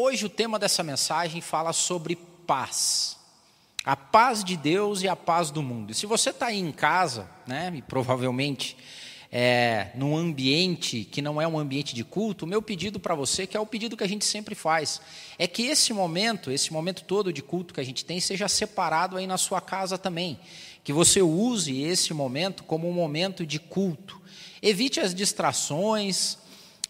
Hoje o tema dessa mensagem fala sobre paz. A paz de Deus e a paz do mundo. E se você está aí em casa, né, e provavelmente é, num ambiente que não é um ambiente de culto, o meu pedido para você, que é o pedido que a gente sempre faz, é que esse momento, esse momento todo de culto que a gente tem, seja separado aí na sua casa também. Que você use esse momento como um momento de culto. Evite as distrações,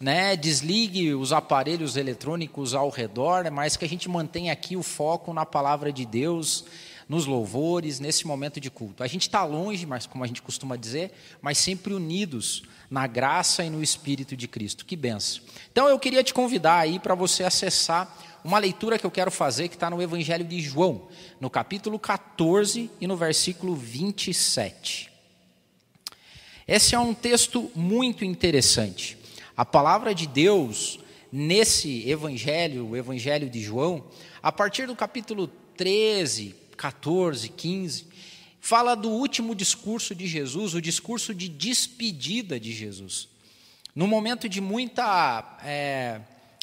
né, desligue os aparelhos eletrônicos ao redor, mas que a gente mantenha aqui o foco na palavra de Deus, nos louvores, nesse momento de culto. A gente está longe, mas como a gente costuma dizer, mas sempre unidos na graça e no Espírito de Cristo. Que benção. Então eu queria te convidar aí para você acessar uma leitura que eu quero fazer, que está no Evangelho de João, no capítulo 14 e no versículo 27. Esse é um texto muito interessante. A palavra de Deus, nesse Evangelho, o Evangelho de João, a partir do capítulo 13, 14, 15, fala do último discurso de Jesus, o discurso de despedida de Jesus. No momento de muita é,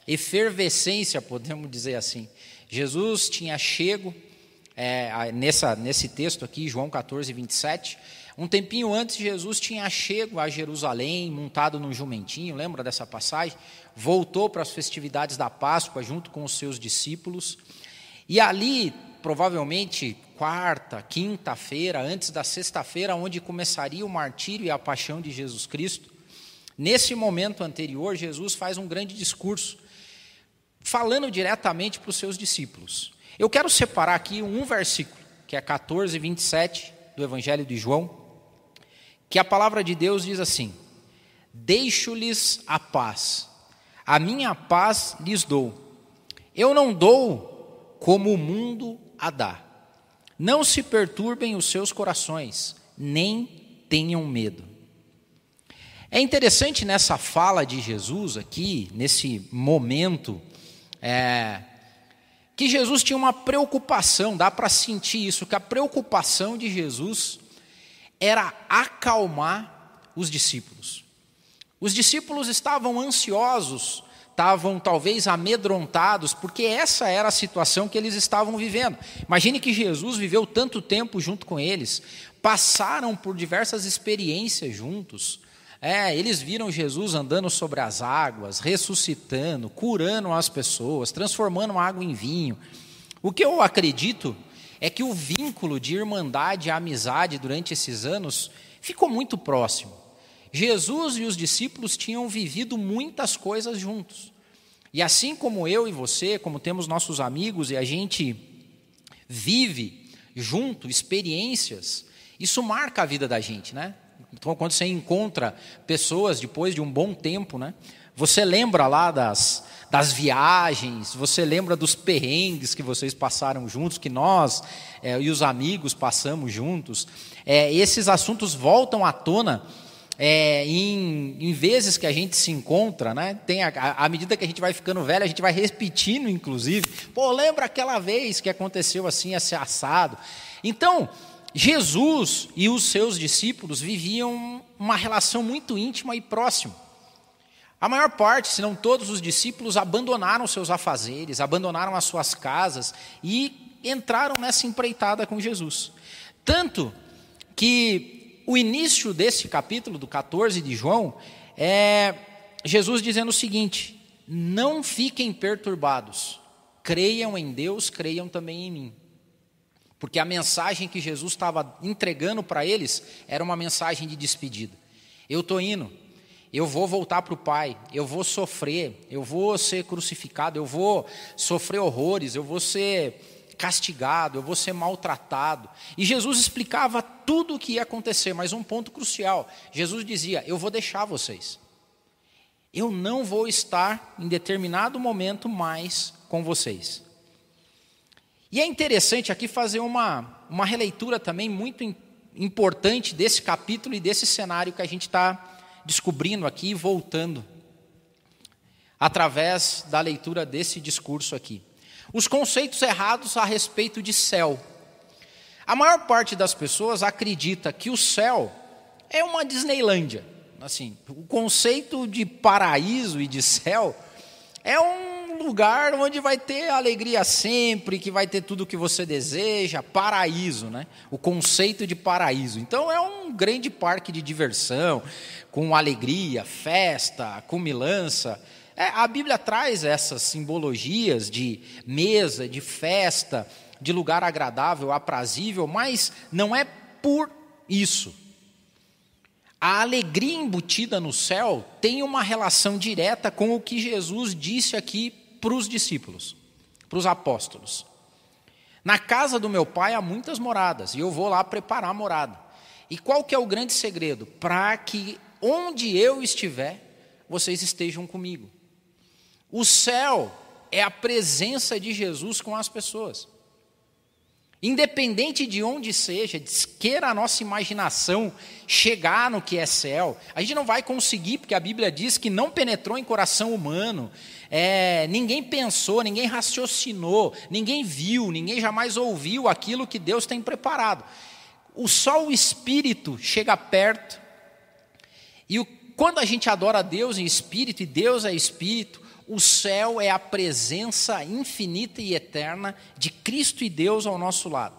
efervescência, podemos dizer assim. Jesus tinha chego, é, nessa, nesse texto aqui, João 14, 27, um tempinho antes, Jesus tinha chego a Jerusalém, montado num jumentinho, lembra dessa passagem? Voltou para as festividades da Páscoa junto com os seus discípulos. E ali provavelmente quarta, quinta-feira, antes da sexta-feira, onde começaria o martírio e a paixão de Jesus Cristo. Nesse momento anterior, Jesus faz um grande discurso, falando diretamente para os seus discípulos. Eu quero separar aqui um versículo, que é 14, 27 do Evangelho de João, que a palavra de Deus diz assim: Deixo-lhes a paz, a minha paz lhes dou. Eu não dou como o mundo a dar. Não se perturbem os seus corações, nem tenham medo. É interessante nessa fala de Jesus aqui, nesse momento, é, que Jesus tinha uma preocupação, dá para sentir isso, que a preocupação de Jesus era acalmar os discípulos. Os discípulos estavam ansiosos estavam talvez amedrontados, porque essa era a situação que eles estavam vivendo. Imagine que Jesus viveu tanto tempo junto com eles, passaram por diversas experiências juntos. É, eles viram Jesus andando sobre as águas, ressuscitando, curando as pessoas, transformando água em vinho. O que eu acredito é que o vínculo de irmandade e amizade durante esses anos ficou muito próximo. Jesus e os discípulos tinham vivido muitas coisas juntos. E assim como eu e você, como temos nossos amigos e a gente vive junto experiências, isso marca a vida da gente, né? Então, quando você encontra pessoas depois de um bom tempo, né? Você lembra lá das, das viagens, você lembra dos perrengues que vocês passaram juntos, que nós é, e os amigos passamos juntos. É, esses assuntos voltam à tona é, em, em, vezes que a gente se encontra, né? Tem a, a, à medida que a gente vai ficando velho, a gente vai repetindo, inclusive. Pô, lembra aquela vez que aconteceu assim, esse assado? Então, Jesus e os seus discípulos viviam uma relação muito íntima e próxima. A maior parte, se não todos os discípulos, abandonaram seus afazeres, abandonaram as suas casas e entraram nessa empreitada com Jesus. Tanto que o início desse capítulo, do 14 de João, é Jesus dizendo o seguinte: não fiquem perturbados, creiam em Deus, creiam também em mim. Porque a mensagem que Jesus estava entregando para eles era uma mensagem de despedida. Eu estou indo, eu vou voltar para o Pai, eu vou sofrer, eu vou ser crucificado, eu vou sofrer horrores, eu vou ser castigado, eu vou ser maltratado. E Jesus explicava tudo o que ia acontecer, mas um ponto crucial: Jesus dizia: Eu vou deixar vocês. Eu não vou estar em determinado momento mais com vocês. E é interessante aqui fazer uma, uma releitura também muito importante desse capítulo e desse cenário que a gente está descobrindo aqui e voltando através da leitura desse discurso aqui os conceitos errados a respeito de céu. A maior parte das pessoas acredita que o céu é uma Disneylândia. Assim, o conceito de paraíso e de céu é um um lugar onde vai ter alegria sempre, que vai ter tudo o que você deseja, paraíso, né? O conceito de paraíso. Então é um grande parque de diversão, com alegria, festa, cumilança. É, a Bíblia traz essas simbologias de mesa, de festa, de lugar agradável, aprazível, mas não é por isso. A alegria embutida no céu tem uma relação direta com o que Jesus disse aqui para os discípulos, para os apóstolos. Na casa do meu pai há muitas moradas, e eu vou lá preparar a morada. E qual que é o grande segredo? Para que onde eu estiver, vocês estejam comigo. O céu é a presença de Jesus com as pessoas. Independente de onde seja, queira a nossa imaginação chegar no que é céu, a gente não vai conseguir, porque a Bíblia diz que não penetrou em coração humano, é, ninguém pensou, ninguém raciocinou, ninguém viu, ninguém jamais ouviu aquilo que Deus tem preparado. O só o Espírito chega perto, e o, quando a gente adora Deus em Espírito, e Deus é Espírito, o céu é a presença infinita e eterna de Cristo e Deus ao nosso lado.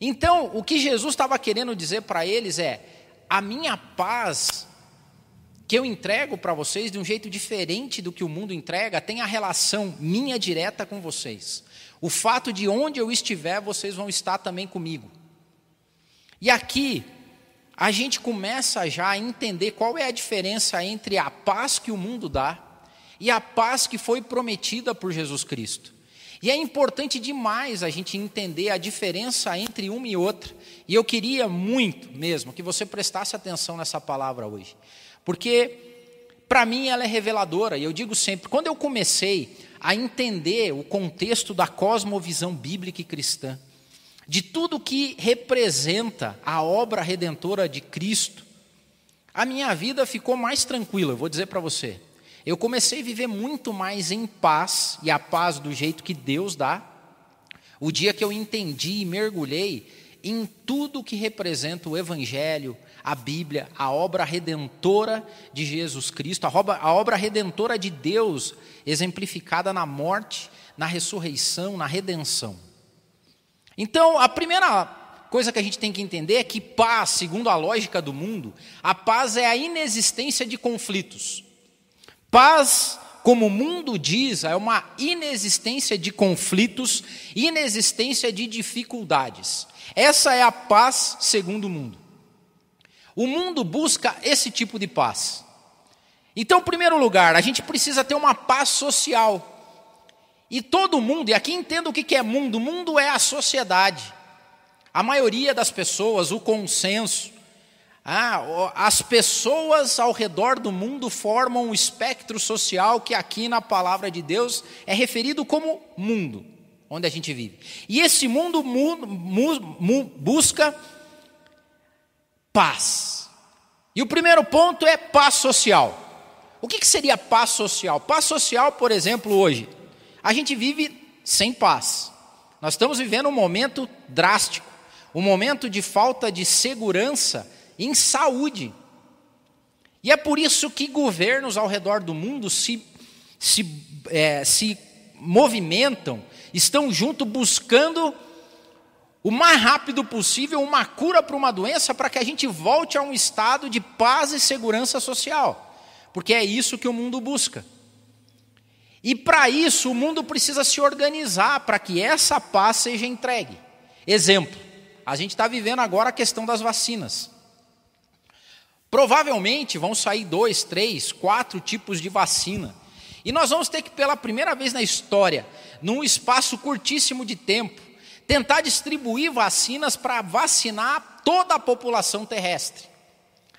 Então, o que Jesus estava querendo dizer para eles é: a minha paz que eu entrego para vocês de um jeito diferente do que o mundo entrega, tem a relação minha direta com vocês. O fato de onde eu estiver, vocês vão estar também comigo. E aqui, a gente começa já a entender qual é a diferença entre a paz que o mundo dá e a paz que foi prometida por Jesus Cristo. E é importante demais a gente entender a diferença entre uma e outra. E eu queria muito mesmo que você prestasse atenção nessa palavra hoje. Porque para mim ela é reveladora. E eu digo sempre, quando eu comecei a entender o contexto da cosmovisão bíblica e cristã, de tudo que representa a obra redentora de Cristo, a minha vida ficou mais tranquila, eu vou dizer para você. Eu comecei a viver muito mais em paz, e a paz do jeito que Deus dá, o dia que eu entendi e mergulhei em tudo que representa o Evangelho, a Bíblia, a obra redentora de Jesus Cristo, a obra, a obra redentora de Deus, exemplificada na morte, na ressurreição, na redenção. Então, a primeira coisa que a gente tem que entender é que paz, segundo a lógica do mundo, a paz é a inexistência de conflitos. Paz, como o mundo diz, é uma inexistência de conflitos, inexistência de dificuldades. Essa é a paz segundo o mundo. O mundo busca esse tipo de paz. Então, em primeiro lugar, a gente precisa ter uma paz social. E todo mundo, e aqui entenda o que é mundo: mundo é a sociedade. A maioria das pessoas, o consenso, ah, as pessoas ao redor do mundo formam um espectro social que aqui na palavra de Deus é referido como mundo, onde a gente vive. E esse mundo mu, mu, busca paz. E o primeiro ponto é paz social. O que, que seria paz social? Paz social, por exemplo, hoje, a gente vive sem paz. Nós estamos vivendo um momento drástico, um momento de falta de segurança em saúde. E é por isso que governos ao redor do mundo se, se, é, se movimentam, estão junto buscando o mais rápido possível uma cura para uma doença para que a gente volte a um estado de paz e segurança social, porque é isso que o mundo busca. E para isso o mundo precisa se organizar para que essa paz seja entregue. Exemplo: a gente está vivendo agora a questão das vacinas. Provavelmente vão sair dois, três, quatro tipos de vacina. E nós vamos ter que, pela primeira vez na história, num espaço curtíssimo de tempo, tentar distribuir vacinas para vacinar toda a população terrestre.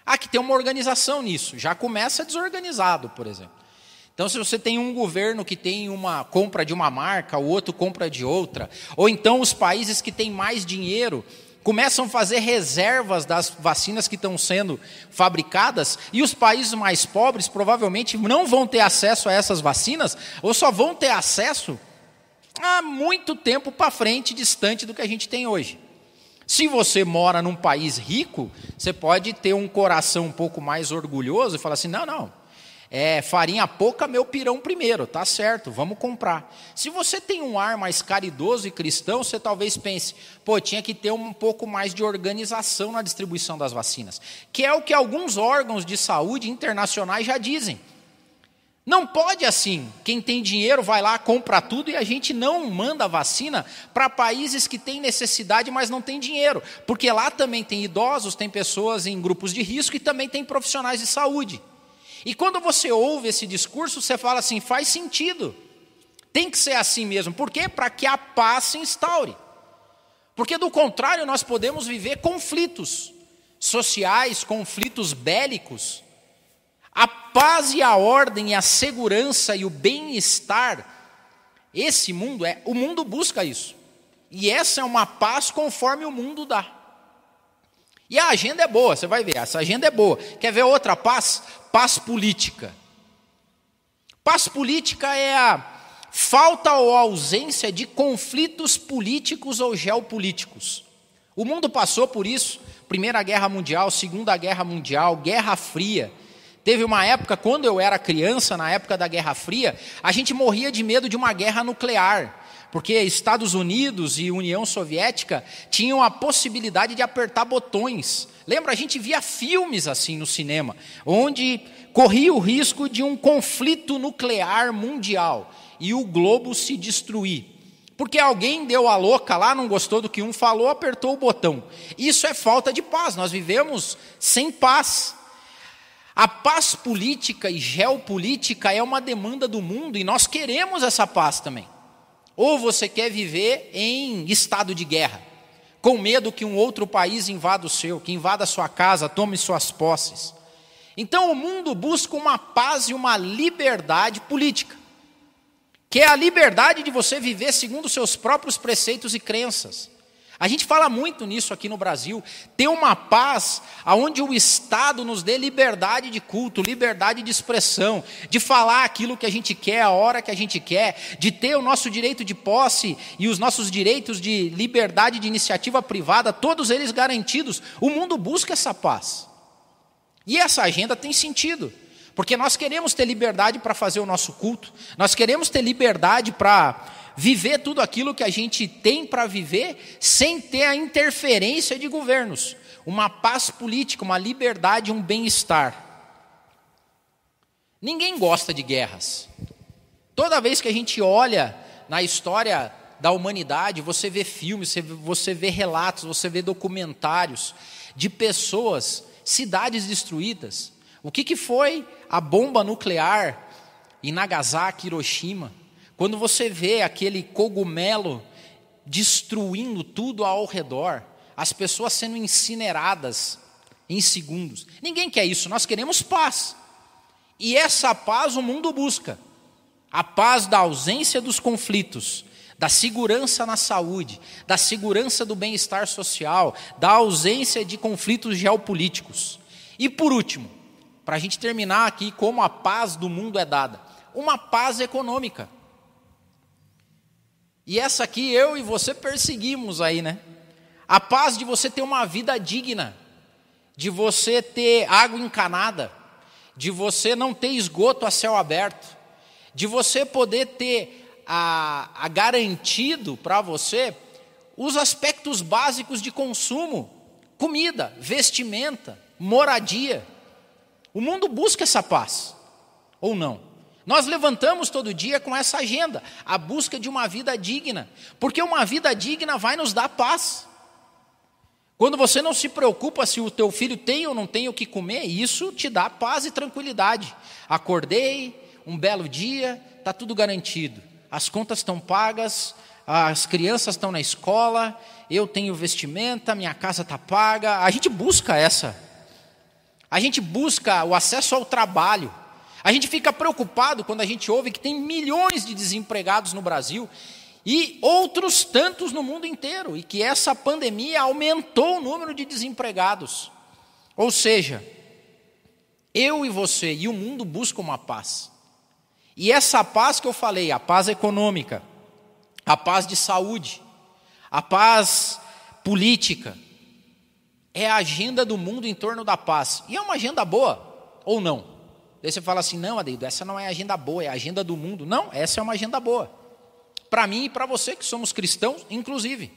Há que ter uma organização nisso. Já começa desorganizado, por exemplo. Então, se você tem um governo que tem uma compra de uma marca, o outro compra de outra, ou então os países que têm mais dinheiro começam a fazer reservas das vacinas que estão sendo fabricadas, e os países mais pobres provavelmente não vão ter acesso a essas vacinas, ou só vão ter acesso há muito tempo para frente, distante do que a gente tem hoje. Se você mora num país rico, você pode ter um coração um pouco mais orgulhoso e falar assim: não, não, é farinha pouca, meu pirão primeiro, tá certo, vamos comprar. Se você tem um ar mais caridoso e cristão, você talvez pense, pô, tinha que ter um pouco mais de organização na distribuição das vacinas, que é o que alguns órgãos de saúde internacionais já dizem. Não pode assim. Quem tem dinheiro vai lá, compra tudo e a gente não manda vacina para países que têm necessidade, mas não tem dinheiro. Porque lá também tem idosos, tem pessoas em grupos de risco e também tem profissionais de saúde. E quando você ouve esse discurso, você fala assim: faz sentido. Tem que ser assim mesmo. Por quê? Para que a paz se instaure. Porque do contrário, nós podemos viver conflitos sociais, conflitos bélicos a paz e a ordem, e a segurança e o bem-estar, esse mundo é, o mundo busca isso. E essa é uma paz conforme o mundo dá. E a agenda é boa, você vai ver, essa agenda é boa. Quer ver outra paz? Paz política. Paz política é a falta ou ausência de conflitos políticos ou geopolíticos. O mundo passou por isso, Primeira Guerra Mundial, Segunda Guerra Mundial, Guerra Fria. Teve uma época, quando eu era criança, na época da Guerra Fria, a gente morria de medo de uma guerra nuclear, porque Estados Unidos e União Soviética tinham a possibilidade de apertar botões. Lembra, a gente via filmes assim no cinema, onde corria o risco de um conflito nuclear mundial e o globo se destruir. Porque alguém deu a louca lá, não gostou do que um falou, apertou o botão. Isso é falta de paz. Nós vivemos sem paz. A paz política e geopolítica é uma demanda do mundo e nós queremos essa paz também. Ou você quer viver em estado de guerra, com medo que um outro país invada o seu, que invada sua casa, tome suas posses. Então o mundo busca uma paz e uma liberdade política, que é a liberdade de você viver segundo seus próprios preceitos e crenças. A gente fala muito nisso aqui no Brasil, ter uma paz onde o Estado nos dê liberdade de culto, liberdade de expressão, de falar aquilo que a gente quer, a hora que a gente quer, de ter o nosso direito de posse e os nossos direitos de liberdade de iniciativa privada, todos eles garantidos. O mundo busca essa paz. E essa agenda tem sentido, porque nós queremos ter liberdade para fazer o nosso culto, nós queremos ter liberdade para viver tudo aquilo que a gente tem para viver sem ter a interferência de governos, uma paz política, uma liberdade, um bem-estar. Ninguém gosta de guerras. Toda vez que a gente olha na história da humanidade, você vê filmes, você vê relatos, você vê documentários de pessoas, cidades destruídas. O que, que foi a bomba nuclear em Nagasaki, Hiroshima? Quando você vê aquele cogumelo destruindo tudo ao redor, as pessoas sendo incineradas em segundos. Ninguém quer isso, nós queremos paz. E essa paz o mundo busca. A paz da ausência dos conflitos, da segurança na saúde, da segurança do bem-estar social, da ausência de conflitos geopolíticos. E por último, para a gente terminar aqui como a paz do mundo é dada, uma paz econômica. E essa aqui eu e você perseguimos aí, né? A paz de você ter uma vida digna, de você ter água encanada, de você não ter esgoto a céu aberto, de você poder ter a, a garantido para você os aspectos básicos de consumo, comida, vestimenta, moradia. O mundo busca essa paz, ou não? Nós levantamos todo dia com essa agenda, a busca de uma vida digna, porque uma vida digna vai nos dar paz. Quando você não se preocupa se o teu filho tem ou não tem o que comer, isso te dá paz e tranquilidade. Acordei, um belo dia, está tudo garantido. As contas estão pagas, as crianças estão na escola, eu tenho vestimenta, minha casa está paga. A gente busca essa. A gente busca o acesso ao trabalho. A gente fica preocupado quando a gente ouve que tem milhões de desempregados no Brasil e outros tantos no mundo inteiro, e que essa pandemia aumentou o número de desempregados. Ou seja, eu e você e o mundo buscam uma paz. E essa paz que eu falei, a paz econômica, a paz de saúde, a paz política, é a agenda do mundo em torno da paz. E é uma agenda boa ou não? Daí você fala assim: não, Adeildo, essa não é agenda boa, é agenda do mundo. Não, essa é uma agenda boa. Para mim e para você que somos cristãos, inclusive.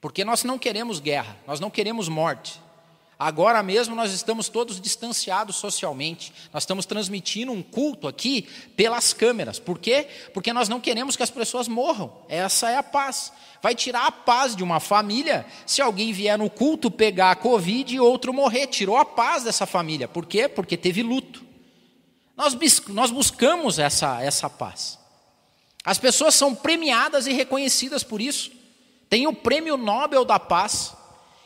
Porque nós não queremos guerra, nós não queremos morte. Agora mesmo nós estamos todos distanciados socialmente. Nós estamos transmitindo um culto aqui pelas câmeras. Por quê? Porque nós não queremos que as pessoas morram. Essa é a paz. Vai tirar a paz de uma família se alguém vier no culto pegar a Covid e outro morrer. Tirou a paz dessa família. Por quê? Porque teve luto. Nós, nós buscamos essa, essa paz. As pessoas são premiadas e reconhecidas por isso. Tem o prêmio Nobel da Paz.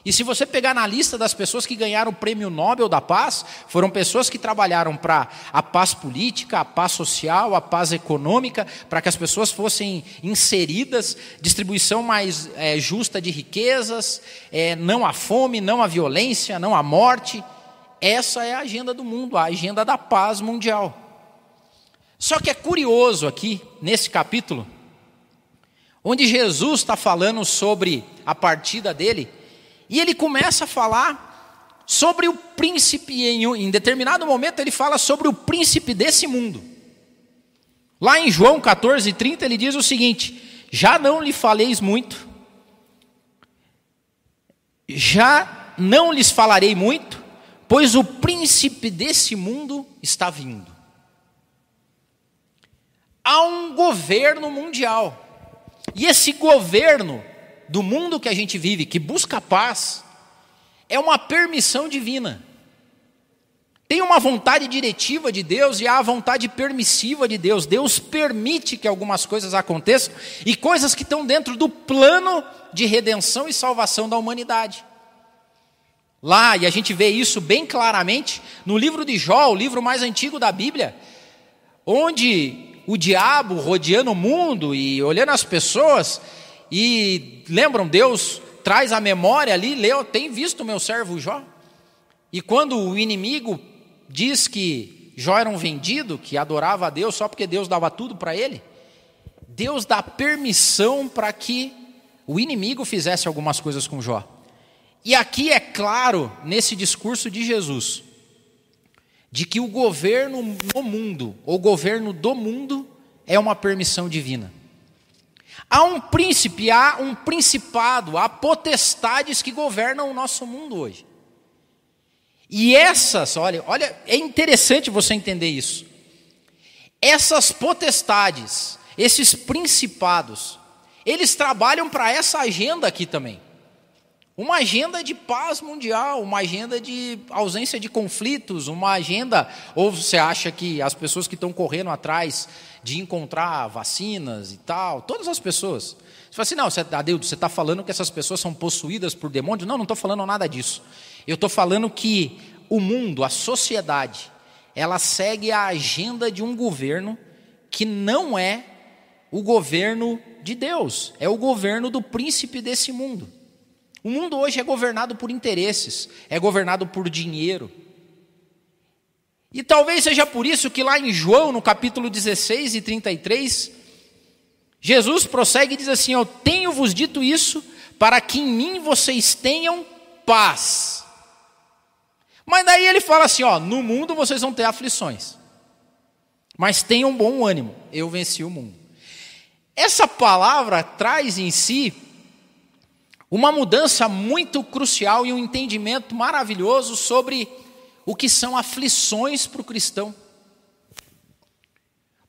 E se você pegar na lista das pessoas que ganharam o prêmio Nobel da Paz, foram pessoas que trabalharam para a paz política, a paz social, a paz econômica, para que as pessoas fossem inseridas, distribuição mais é, justa de riquezas, é, não a fome, não a violência, não a morte. Essa é a agenda do mundo, a agenda da paz mundial. Só que é curioso aqui, nesse capítulo, onde Jesus está falando sobre a partida dele, e ele começa a falar sobre o príncipe, em, em determinado momento ele fala sobre o príncipe desse mundo. Lá em João 14, 30, ele diz o seguinte: Já não lhe faleis muito, já não lhes falarei muito, pois o príncipe desse mundo está vindo. Há um governo mundial, e esse governo do mundo que a gente vive, que busca paz, é uma permissão divina. Tem uma vontade diretiva de Deus e há a vontade permissiva de Deus. Deus permite que algumas coisas aconteçam e coisas que estão dentro do plano de redenção e salvação da humanidade. Lá, e a gente vê isso bem claramente no livro de Jó, o livro mais antigo da Bíblia, onde o diabo rodeando o mundo e olhando as pessoas, e lembram, Deus traz a memória ali, leu, tem visto o meu servo Jó? E quando o inimigo diz que Jó era um vendido, que adorava a Deus só porque Deus dava tudo para ele, Deus dá permissão para que o inimigo fizesse algumas coisas com Jó. E aqui é claro, nesse discurso de Jesus, de que o governo no mundo, ou governo do mundo, é uma permissão divina. Há um príncipe, há um principado, há potestades que governam o nosso mundo hoje. E essas, olha, olha, é interessante você entender isso. Essas potestades, esses principados, eles trabalham para essa agenda aqui também. Uma agenda de paz mundial, uma agenda de ausência de conflitos, uma agenda. Ou você acha que as pessoas que estão correndo atrás de encontrar vacinas e tal, todas as pessoas. Você fala assim, não, você, Adeudo, você está falando que essas pessoas são possuídas por demônios? Não, não estou falando nada disso. Eu estou falando que o mundo, a sociedade, ela segue a agenda de um governo que não é o governo de Deus, é o governo do príncipe desse mundo. O mundo hoje é governado por interesses, é governado por dinheiro. E talvez seja por isso que lá em João, no capítulo 16 e 33, Jesus prossegue e diz assim: Eu tenho-vos dito isso para que em mim vocês tenham paz. Mas daí ele fala assim: ó, no mundo vocês vão ter aflições, mas tenham bom ânimo, eu venci o mundo. Essa palavra traz em si uma mudança muito crucial e um entendimento maravilhoso sobre o que são aflições para o cristão.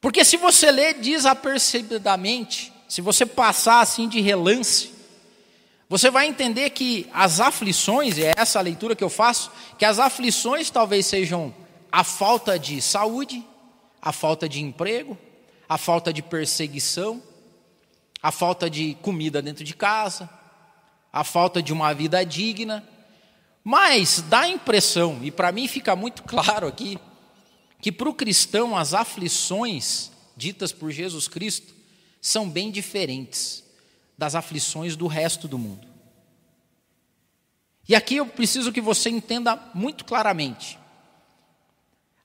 Porque se você ler desapercebidamente, se você passar assim de relance, você vai entender que as aflições, e é essa a leitura que eu faço, que as aflições talvez sejam a falta de saúde, a falta de emprego, a falta de perseguição, a falta de comida dentro de casa, a falta de uma vida digna. Mas dá a impressão, e para mim fica muito claro aqui, que para o cristão as aflições ditas por Jesus Cristo são bem diferentes das aflições do resto do mundo. E aqui eu preciso que você entenda muito claramente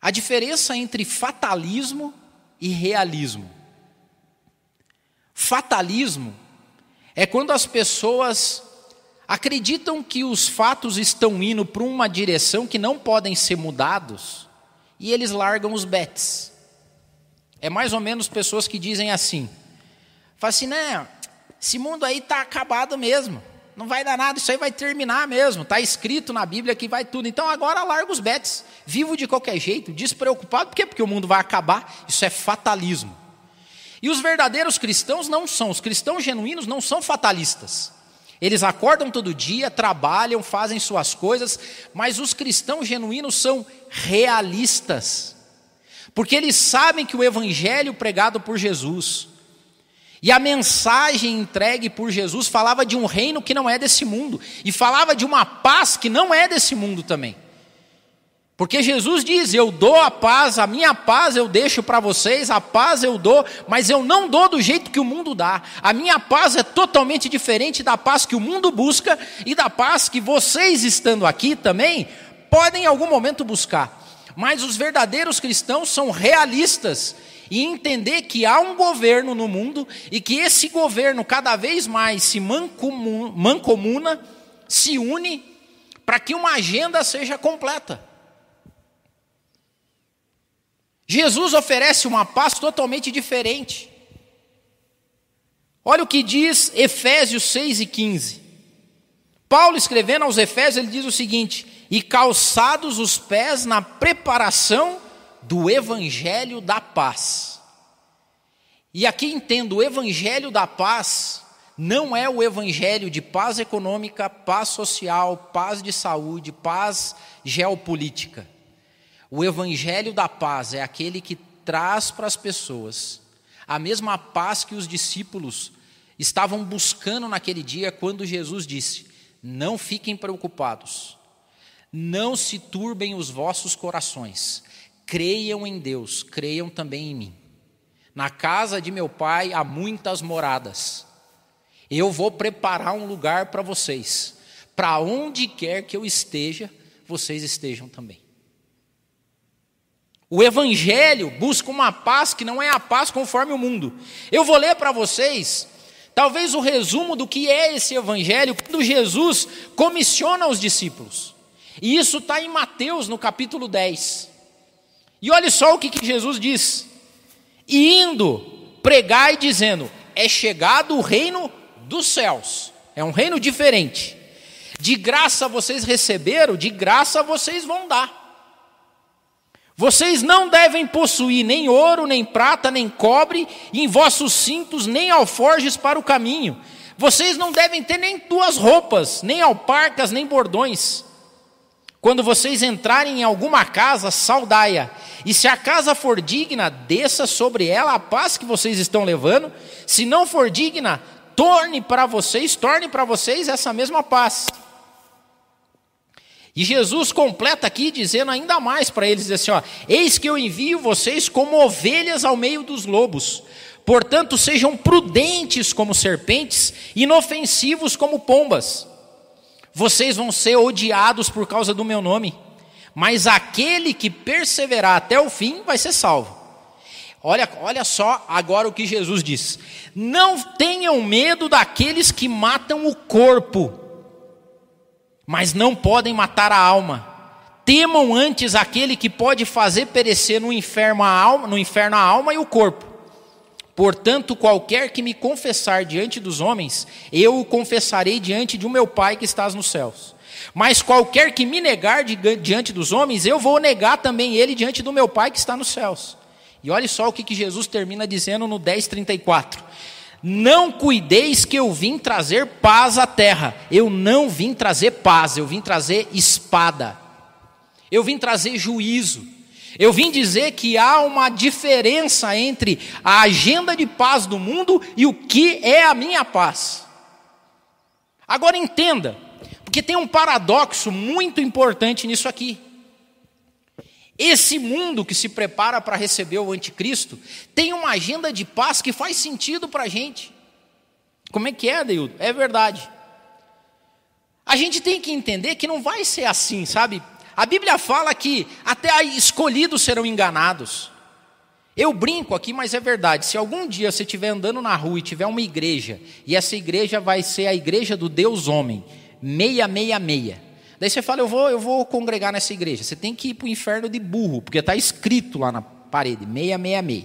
a diferença entre fatalismo e realismo. Fatalismo é quando as pessoas acreditam que os fatos estão indo para uma direção que não podem ser mudados e eles largam os bets. É mais ou menos pessoas que dizem assim: fala assim, né? Esse mundo aí está acabado mesmo. Não vai dar nada, isso aí vai terminar mesmo. Está escrito na Bíblia que vai tudo. Então agora larga os bets. Vivo de qualquer jeito, despreocupado. Por quê? Porque o mundo vai acabar. Isso é fatalismo. E os verdadeiros cristãos não são. Os cristãos genuínos não são fatalistas. Eles acordam todo dia, trabalham, fazem suas coisas, mas os cristãos genuínos são realistas. Porque eles sabem que o evangelho pregado por Jesus e a mensagem entregue por Jesus falava de um reino que não é desse mundo, e falava de uma paz que não é desse mundo também. Porque Jesus diz: Eu dou a paz, a minha paz eu deixo para vocês, a paz eu dou, mas eu não dou do jeito que o mundo dá. A minha paz é totalmente diferente da paz que o mundo busca e da paz que vocês, estando aqui também, podem em algum momento buscar. Mas os verdadeiros cristãos são realistas e entender que há um governo no mundo e que esse governo cada vez mais se mancomuna, se une, para que uma agenda seja completa. Jesus oferece uma paz totalmente diferente. Olha o que diz Efésios 6 e 15. Paulo escrevendo aos Efésios, ele diz o seguinte: E calçados os pés na preparação do evangelho da paz. E aqui entendo, o evangelho da paz não é o evangelho de paz econômica, paz social, paz de saúde, paz geopolítica. O evangelho da paz é aquele que traz para as pessoas a mesma paz que os discípulos estavam buscando naquele dia quando Jesus disse: Não fiquem preocupados, não se turbem os vossos corações, creiam em Deus, creiam também em mim. Na casa de meu pai há muitas moradas. Eu vou preparar um lugar para vocês. Para onde quer que eu esteja, vocês estejam também. O Evangelho busca uma paz que não é a paz conforme o mundo. Eu vou ler para vocês, talvez o resumo do que é esse Evangelho, quando Jesus comissiona os discípulos. E isso está em Mateus, no capítulo 10. E olha só o que, que Jesus diz: e indo, pregai dizendo: é chegado o reino dos céus. É um reino diferente. De graça vocês receberam, de graça vocês vão dar. Vocês não devem possuir nem ouro, nem prata, nem cobre, em vossos cintos, nem alforjes para o caminho. Vocês não devem ter nem duas roupas, nem alparcas, nem bordões. Quando vocês entrarem em alguma casa, saudai-a. E se a casa for digna, desça sobre ela a paz que vocês estão levando. Se não for digna, torne para vocês, torne para vocês essa mesma paz. E Jesus completa aqui dizendo ainda mais para eles assim, ó: Eis que eu envio vocês como ovelhas ao meio dos lobos. Portanto, sejam prudentes como serpentes, inofensivos como pombas. Vocês vão ser odiados por causa do meu nome, mas aquele que perseverar até o fim vai ser salvo. Olha, olha só agora o que Jesus diz: Não tenham medo daqueles que matam o corpo, mas não podem matar a alma. Temam antes aquele que pode fazer perecer no inferno a alma, no inferno a alma e o corpo. Portanto, qualquer que me confessar diante dos homens, eu o confessarei diante de um meu Pai que estás nos céus. Mas qualquer que me negar diante dos homens, eu vou negar também ele diante do meu Pai que está nos céus. E olhe só o que, que Jesus termina dizendo no 10,34. Não cuideis que eu vim trazer paz à terra. Eu não vim trazer paz, eu vim trazer espada. Eu vim trazer juízo. Eu vim dizer que há uma diferença entre a agenda de paz do mundo e o que é a minha paz. Agora entenda, porque tem um paradoxo muito importante nisso aqui. Esse mundo que se prepara para receber o anticristo tem uma agenda de paz que faz sentido para a gente. Como é que é, Deildo? É verdade. A gente tem que entender que não vai ser assim, sabe? A Bíblia fala que até escolhidos serão enganados. Eu brinco aqui, mas é verdade. Se algum dia você estiver andando na rua e tiver uma igreja, e essa igreja vai ser a igreja do Deus homem, 666, Daí você fala, eu vou, eu vou congregar nessa igreja. Você tem que ir para o inferno de burro, porque está escrito lá na parede, 666.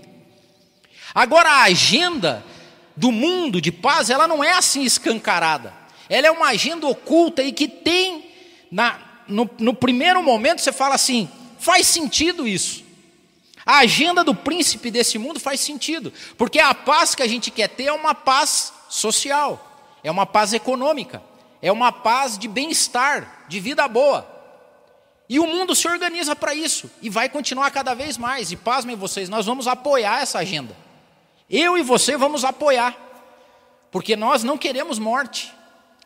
Agora a agenda do mundo de paz, ela não é assim escancarada. Ela é uma agenda oculta e que tem, na, no, no primeiro momento você fala assim, faz sentido isso. A agenda do príncipe desse mundo faz sentido, porque a paz que a gente quer ter é uma paz social, é uma paz econômica, é uma paz de bem-estar, de vida boa. E o mundo se organiza para isso e vai continuar cada vez mais. E pasmem vocês, nós vamos apoiar essa agenda. Eu e você vamos apoiar, porque nós não queremos morte,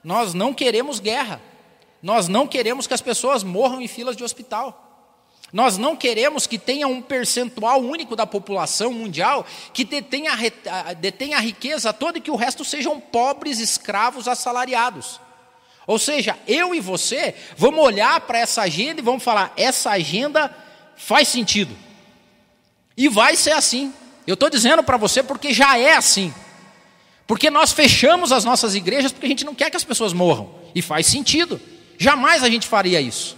nós não queremos guerra, nós não queremos que as pessoas morram em filas de hospital. Nós não queremos que tenha um percentual único da população mundial que detenha, detenha a riqueza toda e que o resto sejam pobres escravos assalariados. Ou seja, eu e você vamos olhar para essa agenda e vamos falar: essa agenda faz sentido. E vai ser assim. Eu estou dizendo para você porque já é assim. Porque nós fechamos as nossas igrejas porque a gente não quer que as pessoas morram. E faz sentido. Jamais a gente faria isso.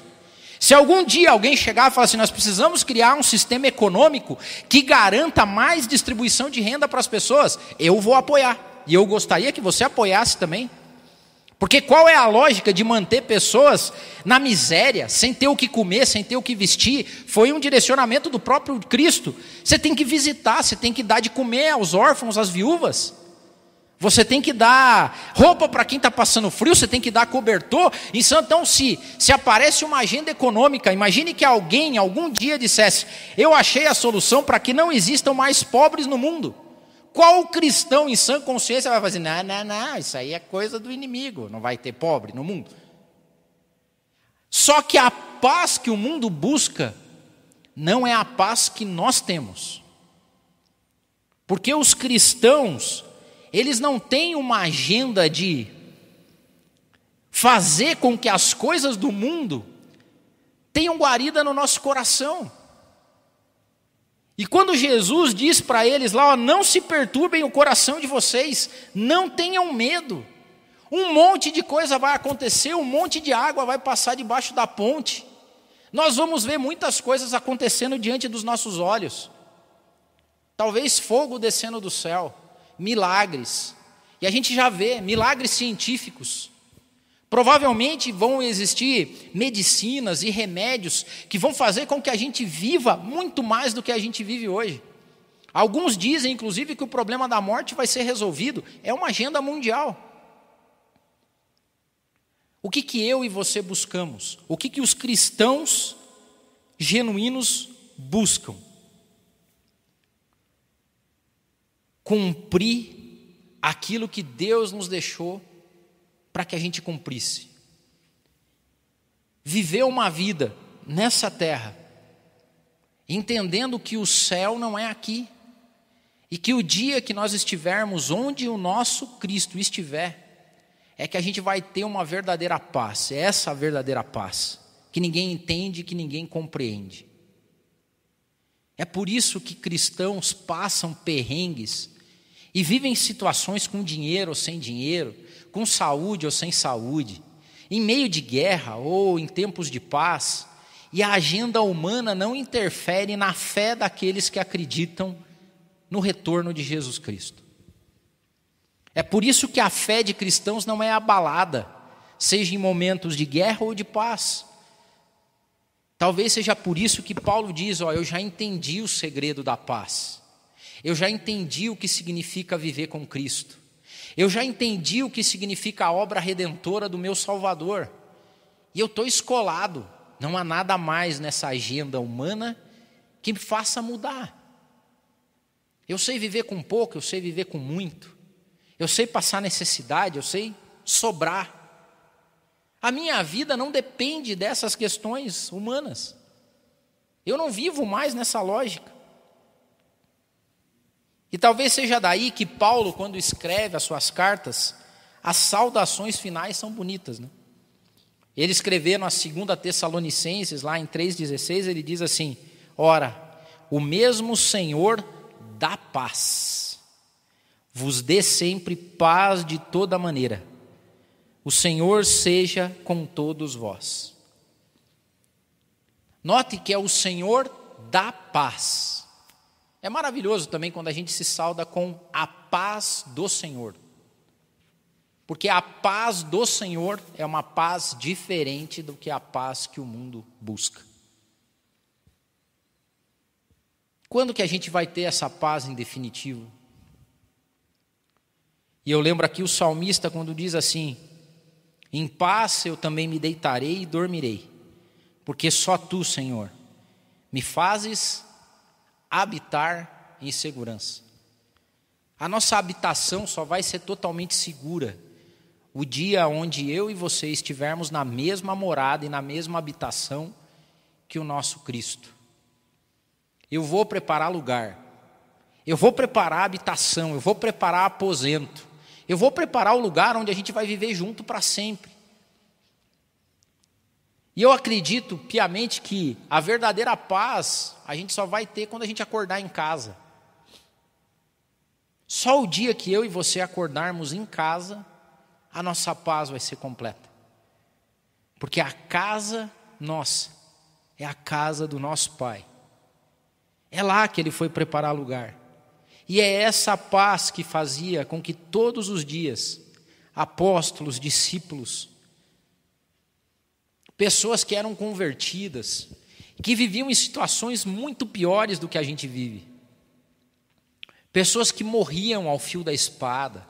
Se algum dia alguém chegar e falar assim, nós precisamos criar um sistema econômico que garanta mais distribuição de renda para as pessoas, eu vou apoiar. E eu gostaria que você apoiasse também. Porque qual é a lógica de manter pessoas na miséria, sem ter o que comer, sem ter o que vestir? Foi um direcionamento do próprio Cristo. Você tem que visitar, você tem que dar de comer aos órfãos, às viúvas. Você tem que dar roupa para quem está passando frio, você tem que dar cobertor. Então, se, se aparece uma agenda econômica, imagine que alguém algum dia dissesse: Eu achei a solução para que não existam mais pobres no mundo. Qual cristão em sã consciência vai fazer? Não, não, não, isso aí é coisa do inimigo, não vai ter pobre no mundo. Só que a paz que o mundo busca não é a paz que nós temos. Porque os cristãos eles não têm uma agenda de fazer com que as coisas do mundo tenham guarida no nosso coração. E quando Jesus diz para eles lá, ó, não se perturbem o coração de vocês, não tenham medo. Um monte de coisa vai acontecer, um monte de água vai passar debaixo da ponte. Nós vamos ver muitas coisas acontecendo diante dos nossos olhos. Talvez fogo descendo do céu milagres. E a gente já vê milagres científicos. Provavelmente vão existir medicinas e remédios que vão fazer com que a gente viva muito mais do que a gente vive hoje. Alguns dizem, inclusive, que o problema da morte vai ser resolvido. É uma agenda mundial. O que, que eu e você buscamos? O que, que os cristãos genuínos buscam? cumprir aquilo que Deus nos deixou para que a gente cumprisse. Viver uma vida nessa terra, entendendo que o céu não é aqui, e que o dia que nós estivermos onde o nosso Cristo estiver, é que a gente vai ter uma verdadeira paz, é essa verdadeira paz, que ninguém entende, que ninguém compreende. É por isso que cristãos passam perrengues e vivem situações com dinheiro ou sem dinheiro, com saúde ou sem saúde, em meio de guerra ou em tempos de paz, e a agenda humana não interfere na fé daqueles que acreditam no retorno de Jesus Cristo. É por isso que a fé de cristãos não é abalada, seja em momentos de guerra ou de paz. Talvez seja por isso que Paulo diz: Ó, eu já entendi o segredo da paz. Eu já entendi o que significa viver com Cristo. Eu já entendi o que significa a obra redentora do meu Salvador. E eu estou escolado. Não há nada mais nessa agenda humana que me faça mudar. Eu sei viver com pouco, eu sei viver com muito. Eu sei passar necessidade, eu sei sobrar. A minha vida não depende dessas questões humanas. Eu não vivo mais nessa lógica. E talvez seja daí que Paulo, quando escreve as suas cartas, as saudações finais são bonitas. Né? Ele escrevendo a segunda Tessalonicenses, lá em 3,16, ele diz assim: Ora, o mesmo Senhor dá paz, vos dê sempre paz de toda maneira o Senhor seja com todos vós. Note que é o Senhor da paz. É maravilhoso também quando a gente se sauda com a paz do Senhor. Porque a paz do Senhor é uma paz diferente do que a paz que o mundo busca. Quando que a gente vai ter essa paz em definitivo? E eu lembro aqui o salmista quando diz assim: Em paz eu também me deitarei e dormirei, porque só tu, Senhor, me fazes habitar em segurança. A nossa habitação só vai ser totalmente segura o dia onde eu e você estivermos na mesma morada e na mesma habitação que o nosso Cristo. Eu vou preparar lugar, eu vou preparar habitação, eu vou preparar aposento, eu vou preparar o lugar onde a gente vai viver junto para sempre. E eu acredito piamente que a verdadeira paz a gente só vai ter quando a gente acordar em casa. Só o dia que eu e você acordarmos em casa a nossa paz vai ser completa. Porque a casa nossa é a casa do nosso Pai. É lá que ele foi preparar lugar. E é essa paz que fazia com que todos os dias apóstolos, discípulos, pessoas que eram convertidas, que viviam em situações muito piores do que a gente vive, pessoas que morriam ao fio da espada,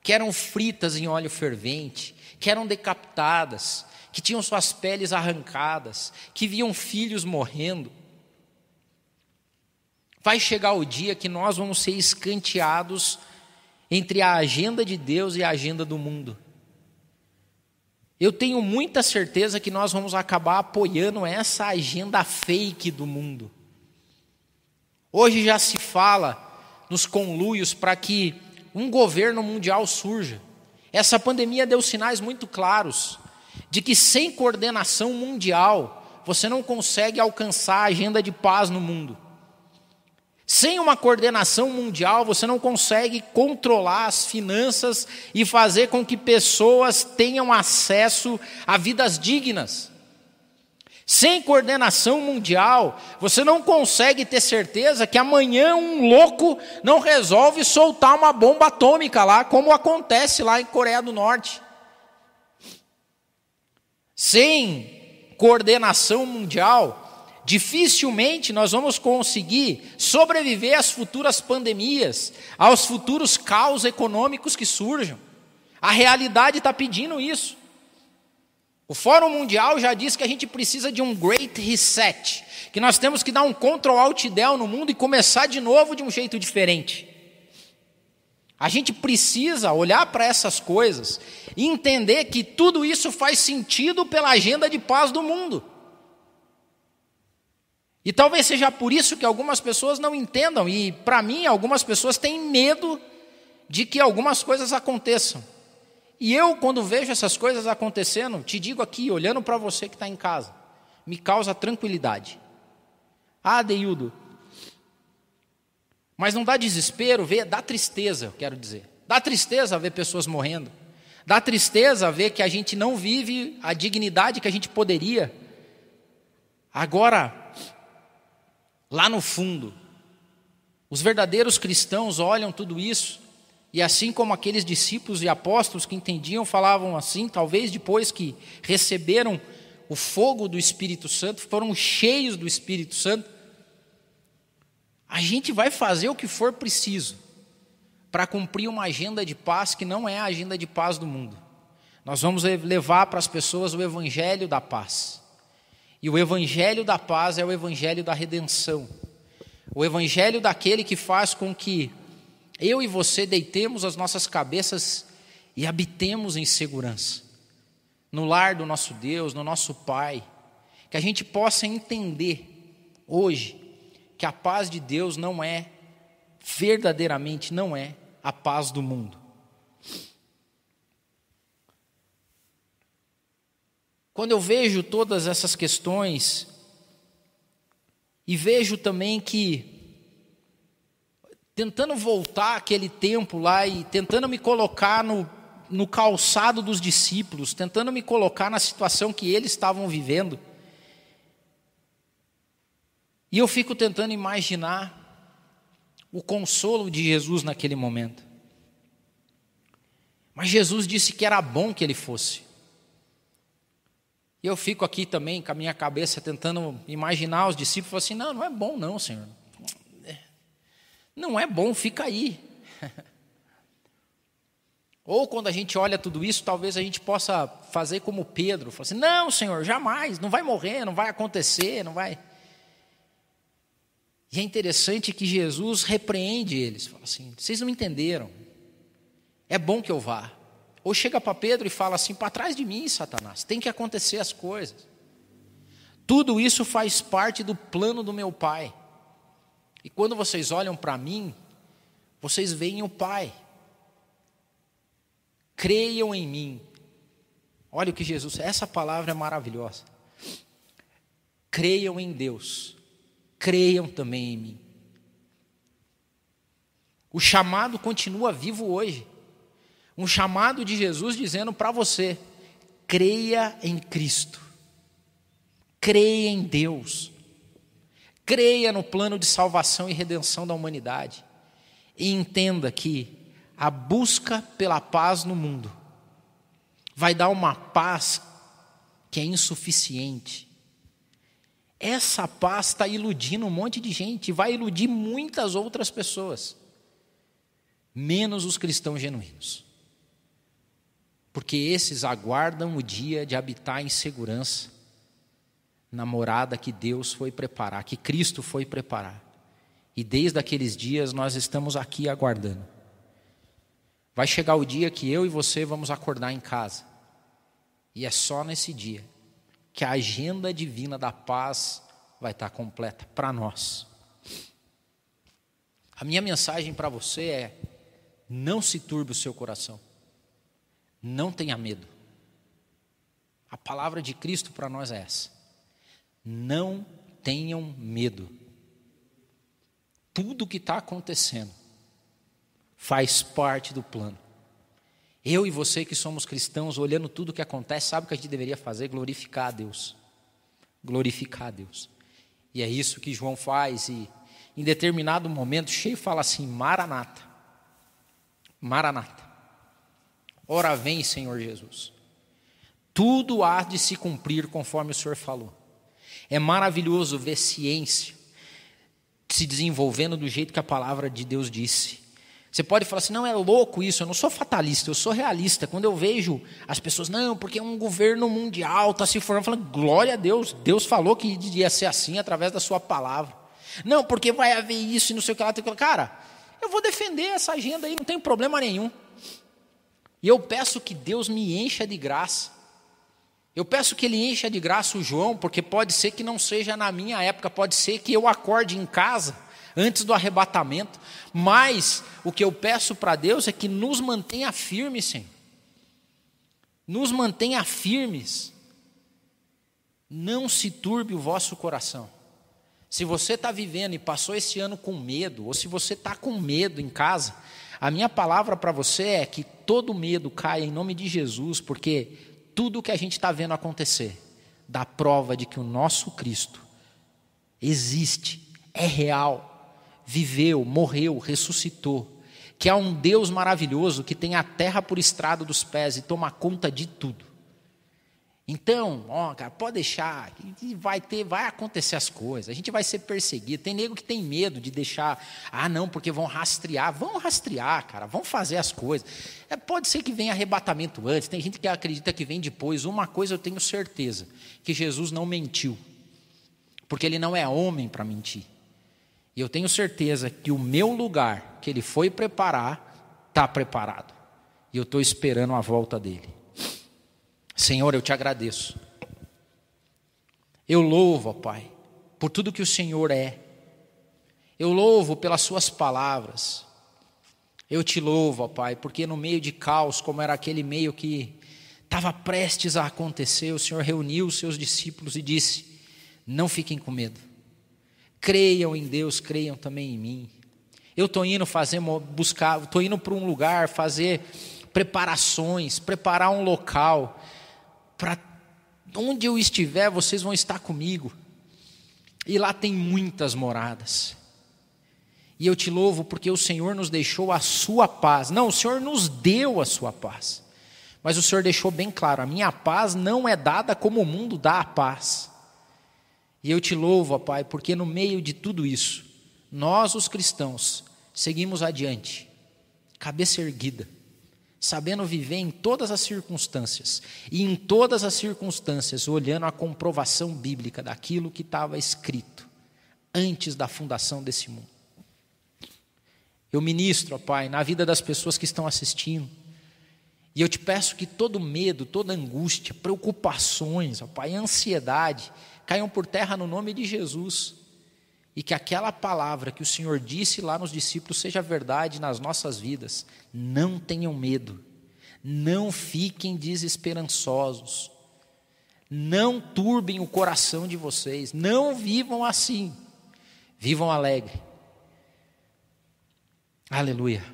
que eram fritas em óleo fervente, que eram decapitadas, que tinham suas peles arrancadas, que viam filhos morrendo. Vai chegar o dia que nós vamos ser escanteados entre a agenda de Deus e a agenda do mundo. Eu tenho muita certeza que nós vamos acabar apoiando essa agenda fake do mundo. Hoje já se fala nos conluios para que um governo mundial surja. Essa pandemia deu sinais muito claros de que sem coordenação mundial você não consegue alcançar a agenda de paz no mundo. Sem uma coordenação mundial, você não consegue controlar as finanças e fazer com que pessoas tenham acesso a vidas dignas. Sem coordenação mundial, você não consegue ter certeza que amanhã um louco não resolve soltar uma bomba atômica lá, como acontece lá em Coreia do Norte. Sem coordenação mundial, dificilmente nós vamos conseguir sobreviver às futuras pandemias, aos futuros caos econômicos que surjam. A realidade está pedindo isso. O Fórum Mundial já diz que a gente precisa de um Great Reset, que nós temos que dar um Ctrl Alt Del no mundo e começar de novo de um jeito diferente. A gente precisa olhar para essas coisas e entender que tudo isso faz sentido pela agenda de paz do mundo. E talvez seja por isso que algumas pessoas não entendam, e para mim, algumas pessoas têm medo de que algumas coisas aconteçam. E eu, quando vejo essas coisas acontecendo, te digo aqui, olhando para você que está em casa, me causa tranquilidade. Ah, Deildo, mas não dá desespero ver, dá tristeza, quero dizer. Dá tristeza ver pessoas morrendo. Dá tristeza ver que a gente não vive a dignidade que a gente poderia. Agora, lá no fundo, os verdadeiros cristãos olham tudo isso e assim como aqueles discípulos e apóstolos que entendiam falavam assim, talvez depois que receberam o fogo do Espírito Santo, foram cheios do Espírito Santo, a gente vai fazer o que for preciso para cumprir uma agenda de paz que não é a agenda de paz do mundo. Nós vamos levar para as pessoas o evangelho da paz. E o evangelho da paz é o evangelho da redenção. O evangelho daquele que faz com que eu e você deitemos as nossas cabeças e habitemos em segurança, no lar do nosso Deus, no nosso Pai, que a gente possa entender hoje que a paz de Deus não é, verdadeiramente não é, a paz do mundo. Quando eu vejo todas essas questões, e vejo também que tentando voltar aquele tempo lá e tentando me colocar no, no calçado dos discípulos, tentando me colocar na situação que eles estavam vivendo. E eu fico tentando imaginar o consolo de Jesus naquele momento. Mas Jesus disse que era bom que ele fosse. E eu fico aqui também com a minha cabeça tentando imaginar os discípulos assim: não, não é bom, não, Senhor. Não é bom, fica aí. Ou quando a gente olha tudo isso, talvez a gente possa fazer como Pedro, falar assim: não, Senhor, jamais, não vai morrer, não vai acontecer, não vai. E é interessante que Jesus repreende eles, fala assim: vocês não entenderam, é bom que eu vá. Ou chega para Pedro e fala assim: para trás de mim, Satanás, tem que acontecer as coisas. Tudo isso faz parte do plano do meu Pai. E quando vocês olham para mim, vocês veem o Pai. Creiam em mim. Olha o que Jesus, essa palavra é maravilhosa. Creiam em Deus creiam também em mim. O chamado continua vivo hoje. Um chamado de Jesus dizendo para você: creia em Cristo, creia em Deus, creia no plano de salvação e redenção da humanidade, e entenda que a busca pela paz no mundo vai dar uma paz que é insuficiente, essa paz está iludindo um monte de gente, vai iludir muitas outras pessoas, menos os cristãos genuínos. Porque esses aguardam o dia de habitar em segurança na morada que Deus foi preparar, que Cristo foi preparar. E desde aqueles dias nós estamos aqui aguardando. Vai chegar o dia que eu e você vamos acordar em casa. E é só nesse dia que a agenda divina da paz vai estar completa para nós. A minha mensagem para você é: não se turbe o seu coração, não tenha medo. A palavra de Cristo para nós é essa: não tenham medo. Tudo que está acontecendo faz parte do plano. Eu e você que somos cristãos, olhando tudo o que acontece, sabe o que a gente deveria fazer? Glorificar a Deus. Glorificar a Deus. E é isso que João faz, e em determinado momento, cheio fala assim: Maranata, Maranata, ora vem, Senhor Jesus. Tudo há de se cumprir conforme o Senhor falou. É maravilhoso ver ciência se desenvolvendo do jeito que a palavra de Deus disse. Você pode falar assim, não, é louco isso, eu não sou fatalista, eu sou realista. Quando eu vejo as pessoas, não, porque é um governo mundial, está se formando, falando, glória a Deus, Deus falou que ia ser assim através da sua palavra. Não, porque vai haver isso e não sei o que lá. Cara, eu vou defender essa agenda aí, não tem problema nenhum. E eu peço que Deus me encha de graça. Eu peço que Ele encha de graça o João, porque pode ser que não seja na minha época, pode ser que eu acorde em casa antes do arrebatamento. Mas o que eu peço para Deus é que nos mantenha firmes, Senhor. Nos mantenha firmes. Não se turbe o vosso coração. Se você está vivendo e passou esse ano com medo, ou se você está com medo em casa, a minha palavra para você é que todo medo caia em nome de Jesus, porque tudo o que a gente está vendo acontecer dá prova de que o nosso Cristo existe, é real, viveu, morreu, ressuscitou, que há um Deus maravilhoso que tem a terra por estrado dos pés e toma conta de tudo. Então, ó, cara, pode deixar, vai ter, vai acontecer as coisas, a gente vai ser perseguido. Tem nego que tem medo de deixar, ah, não, porque vão rastrear, vão rastrear, cara, vão fazer as coisas. É, pode ser que venha arrebatamento antes, tem gente que acredita que vem depois. Uma coisa eu tenho certeza, que Jesus não mentiu, porque ele não é homem para mentir. E eu tenho certeza que o meu lugar que ele foi preparar está preparado. E eu estou esperando a volta dele. Senhor, eu te agradeço. Eu louvo, ó Pai, por tudo que o Senhor é. Eu louvo pelas Suas palavras. Eu te louvo, ó Pai, porque no meio de caos, como era aquele meio que estava prestes a acontecer, o Senhor reuniu os seus discípulos e disse: Não fiquem com medo Creiam em Deus, creiam também em mim. Eu estou indo fazer, buscar, estou indo para um lugar fazer preparações, preparar um local para onde eu estiver, vocês vão estar comigo. E lá tem muitas moradas. E eu te louvo porque o Senhor nos deixou a sua paz. Não, o Senhor nos deu a sua paz. Mas o Senhor deixou bem claro: a minha paz não é dada como o mundo dá a paz. E eu te louvo, Pai, porque no meio de tudo isso, nós, os cristãos, seguimos adiante, cabeça erguida, sabendo viver em todas as circunstâncias, e em todas as circunstâncias, olhando a comprovação bíblica daquilo que estava escrito antes da fundação desse mundo. Eu ministro, ó Pai, na vida das pessoas que estão assistindo. E eu te peço que todo medo, toda angústia, preocupações, ó Pai, ansiedade, caiam por terra no nome de Jesus. E que aquela palavra que o Senhor disse lá nos discípulos seja verdade nas nossas vidas. Não tenham medo. Não fiquem desesperançosos. Não turbem o coração de vocês. Não vivam assim. Vivam alegre Aleluia.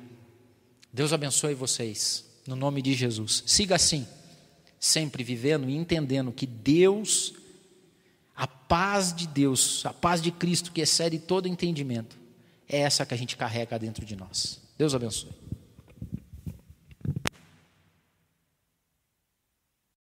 Deus abençoe vocês, no nome de Jesus. Siga assim, sempre vivendo e entendendo que Deus, a paz de Deus, a paz de Cristo que excede todo entendimento, é essa que a gente carrega dentro de nós. Deus abençoe.